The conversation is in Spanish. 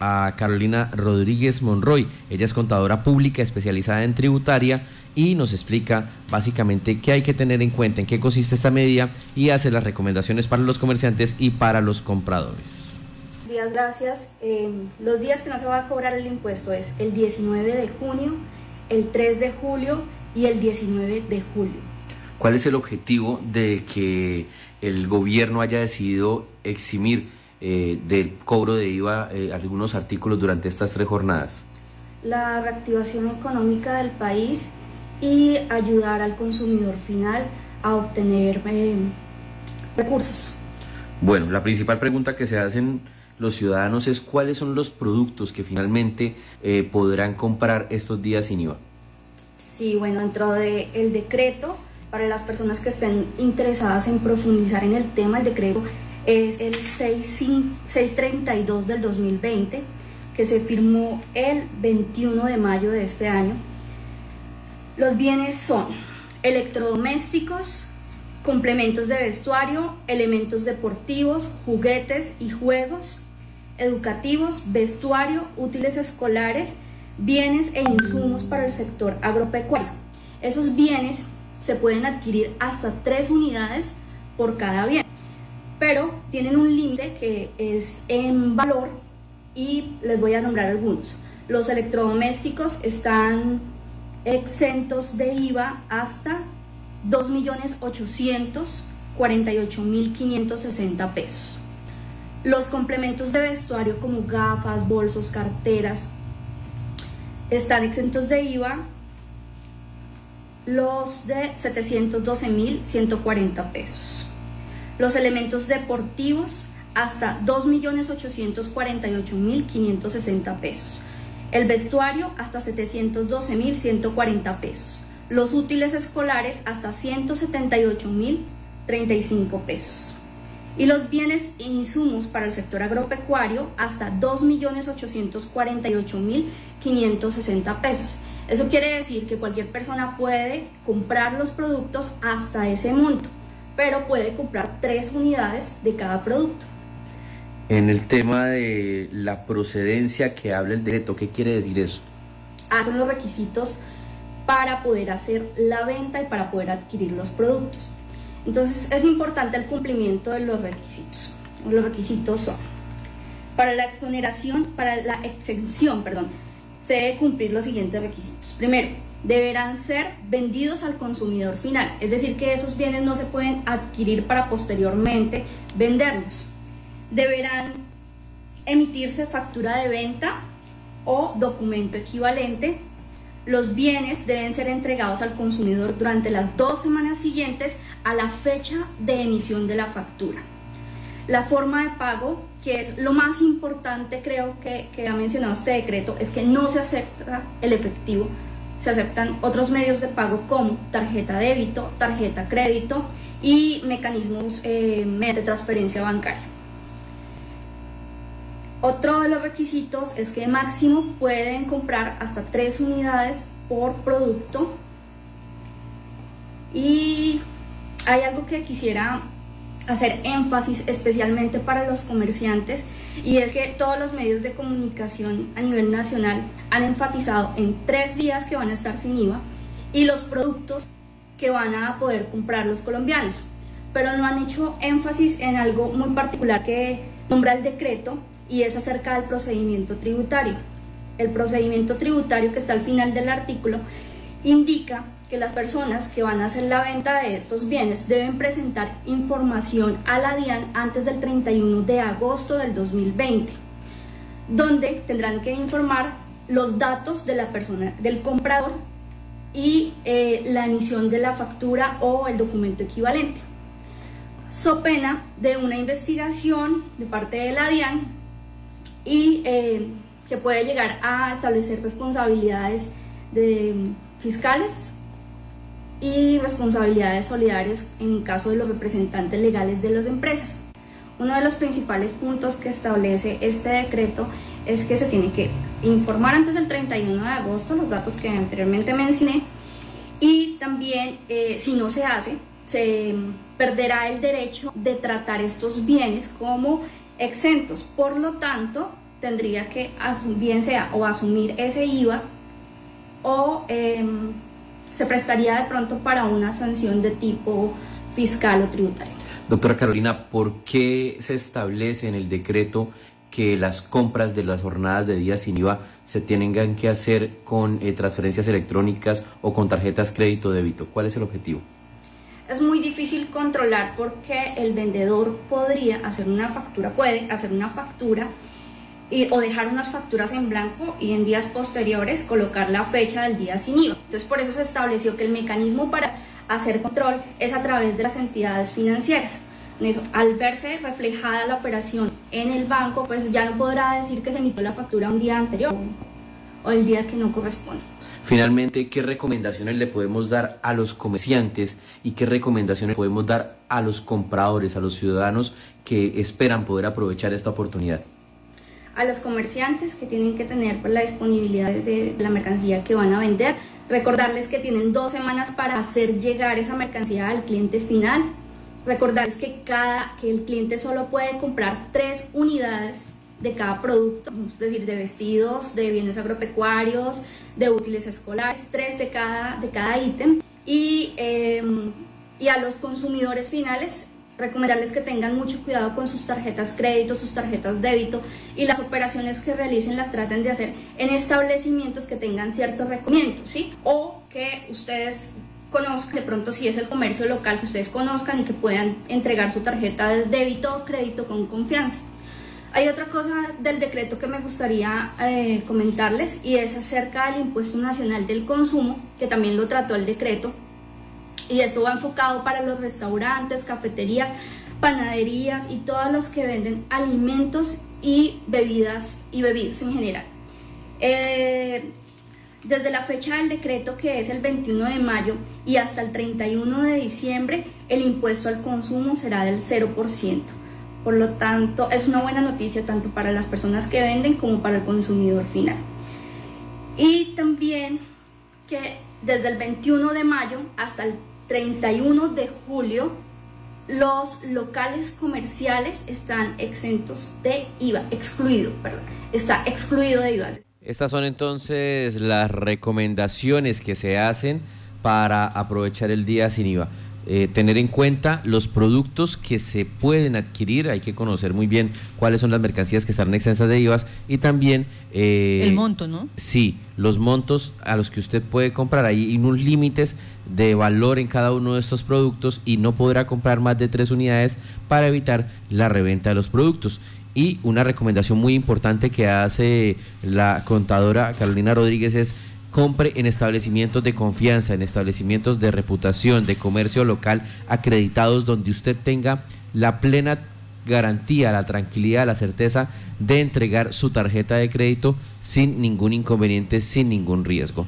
a Carolina Rodríguez Monroy. Ella es contadora pública especializada en tributaria y nos explica básicamente qué hay que tener en cuenta, en qué consiste esta medida y hace las recomendaciones para los comerciantes y para los compradores. Días, gracias. Eh, los días que no se va a cobrar el impuesto es el 19 de junio, el 3 de julio y el 19 de julio. ¿Cuál es el objetivo de que el gobierno haya decidido eximir eh, del cobro de IVA eh, algunos artículos durante estas tres jornadas? La reactivación económica del país y ayudar al consumidor final a obtener eh, recursos. Bueno, la principal pregunta que se hacen los ciudadanos es cuáles son los productos que finalmente podrán comprar estos días sin IVA. Sí, bueno, dentro del el decreto, para las personas que estén interesadas en profundizar en el tema, el decreto es el 632 del 2020, que se firmó el 21 de mayo de este año. Los bienes son electrodomésticos, complementos de vestuario, elementos deportivos, juguetes y juegos, educativos, vestuario, útiles escolares, bienes e insumos para el sector agropecuario. Esos bienes se pueden adquirir hasta tres unidades por cada bien pero tienen un límite que es en valor y les voy a nombrar algunos. Los electrodomésticos están exentos de IVA hasta 2.848.560 pesos. Los complementos de vestuario como gafas, bolsos, carteras están exentos de IVA los de 712.140 pesos los elementos deportivos hasta 2.848.560 pesos, el vestuario hasta 712.140 pesos, los útiles escolares hasta 178.035 pesos. Y los bienes e insumos para el sector agropecuario hasta 2.848.560 pesos. Eso quiere decir que cualquier persona puede comprar los productos hasta ese monto pero puede comprar tres unidades de cada producto. En el tema de la procedencia que habla el decreto, ¿qué quiere decir eso? Ah, son los requisitos para poder hacer la venta y para poder adquirir los productos. Entonces es importante el cumplimiento de los requisitos. Los requisitos son, para la exoneración, para la exención, perdón, se debe cumplir los siguientes requisitos. Primero, deberán ser vendidos al consumidor final, es decir, que esos bienes no se pueden adquirir para posteriormente venderlos. Deberán emitirse factura de venta o documento equivalente. Los bienes deben ser entregados al consumidor durante las dos semanas siguientes a la fecha de emisión de la factura. La forma de pago, que es lo más importante creo que, que ha mencionado este decreto, es que no se acepta el efectivo, se aceptan otros medios de pago como tarjeta débito, tarjeta crédito y mecanismos eh, de transferencia bancaria. Otro de los requisitos es que máximo pueden comprar hasta tres unidades por producto. Y hay algo que quisiera hacer énfasis especialmente para los comerciantes y es que todos los medios de comunicación a nivel nacional han enfatizado en tres días que van a estar sin IVA y los productos que van a poder comprar los colombianos, pero no han hecho énfasis en algo muy particular que nombra el decreto y es acerca del procedimiento tributario. El procedimiento tributario que está al final del artículo indica que las personas que van a hacer la venta de estos bienes deben presentar información a la DIAN antes del 31 de agosto del 2020, donde tendrán que informar los datos de la persona, del comprador y eh, la emisión de la factura o el documento equivalente. So pena de una investigación de parte de la DIAN y eh, que puede llegar a establecer responsabilidades de fiscales y responsabilidades solidarias en caso de los representantes legales de las empresas. Uno de los principales puntos que establece este decreto es que se tiene que informar antes del 31 de agosto los datos que anteriormente mencioné y también eh, si no se hace se perderá el derecho de tratar estos bienes como exentos. Por lo tanto, tendría que, bien sea, o asumir ese IVA o em, se prestaría de pronto para una sanción de tipo fiscal o tributario. Doctora Carolina, ¿por qué se establece en el decreto que las compras de las jornadas de días sin IVA se tengan que hacer con eh, transferencias electrónicas o con tarjetas crédito débito? ¿Cuál es el objetivo? Es muy difícil controlar porque el vendedor podría hacer una factura, puede hacer una factura y, o dejar unas facturas en blanco y en días posteriores colocar la fecha del día sin IVA. Entonces por eso se estableció que el mecanismo para hacer control es a través de las entidades financieras. Eso, al verse reflejada la operación en el banco, pues ya no podrá decir que se emitió la factura un día anterior o el día que no corresponde. Finalmente, ¿qué recomendaciones le podemos dar a los comerciantes y qué recomendaciones podemos dar a los compradores, a los ciudadanos que esperan poder aprovechar esta oportunidad? A los comerciantes que tienen que tener pues, la disponibilidad de la mercancía que van a vender, Recordarles que tienen dos semanas para hacer llegar esa mercancía al cliente final. Recordarles que, cada, que el cliente solo puede comprar tres unidades de cada producto, es decir, de vestidos, de bienes agropecuarios, de útiles escolares, tres de cada, de cada ítem. Y, eh, y a los consumidores finales recomendarles que tengan mucho cuidado con sus tarjetas crédito, sus tarjetas débito y las operaciones que realicen las traten de hacer en establecimientos que tengan ciertos requerimientos, ¿sí? O que ustedes conozcan, de pronto si es el comercio local que ustedes conozcan y que puedan entregar su tarjeta de débito o crédito con confianza. Hay otra cosa del decreto que me gustaría eh, comentarles y es acerca del impuesto nacional del consumo, que también lo trató el decreto, y esto va enfocado para los restaurantes, cafeterías, panaderías y todos los que venden alimentos y bebidas y bebidas en general. Eh, desde la fecha del decreto que es el 21 de mayo y hasta el 31 de diciembre, el impuesto al consumo será del 0%. Por lo tanto, es una buena noticia tanto para las personas que venden como para el consumidor final. Y también que desde el 21 de mayo hasta el 31 de julio, los locales comerciales están exentos de IVA, excluido, perdón, está excluido de IVA. Estas son entonces las recomendaciones que se hacen para aprovechar el día sin IVA. Eh, tener en cuenta los productos que se pueden adquirir, hay que conocer muy bien cuáles son las mercancías que están exensas de IVA y también... Eh, el monto, ¿no? Sí, los montos a los que usted puede comprar, hay unos límites de valor en cada uno de estos productos y no podrá comprar más de tres unidades para evitar la reventa de los productos. Y una recomendación muy importante que hace la contadora Carolina Rodríguez es compre en establecimientos de confianza, en establecimientos de reputación, de comercio local acreditados donde usted tenga la plena garantía, la tranquilidad, la certeza de entregar su tarjeta de crédito sin ningún inconveniente, sin ningún riesgo.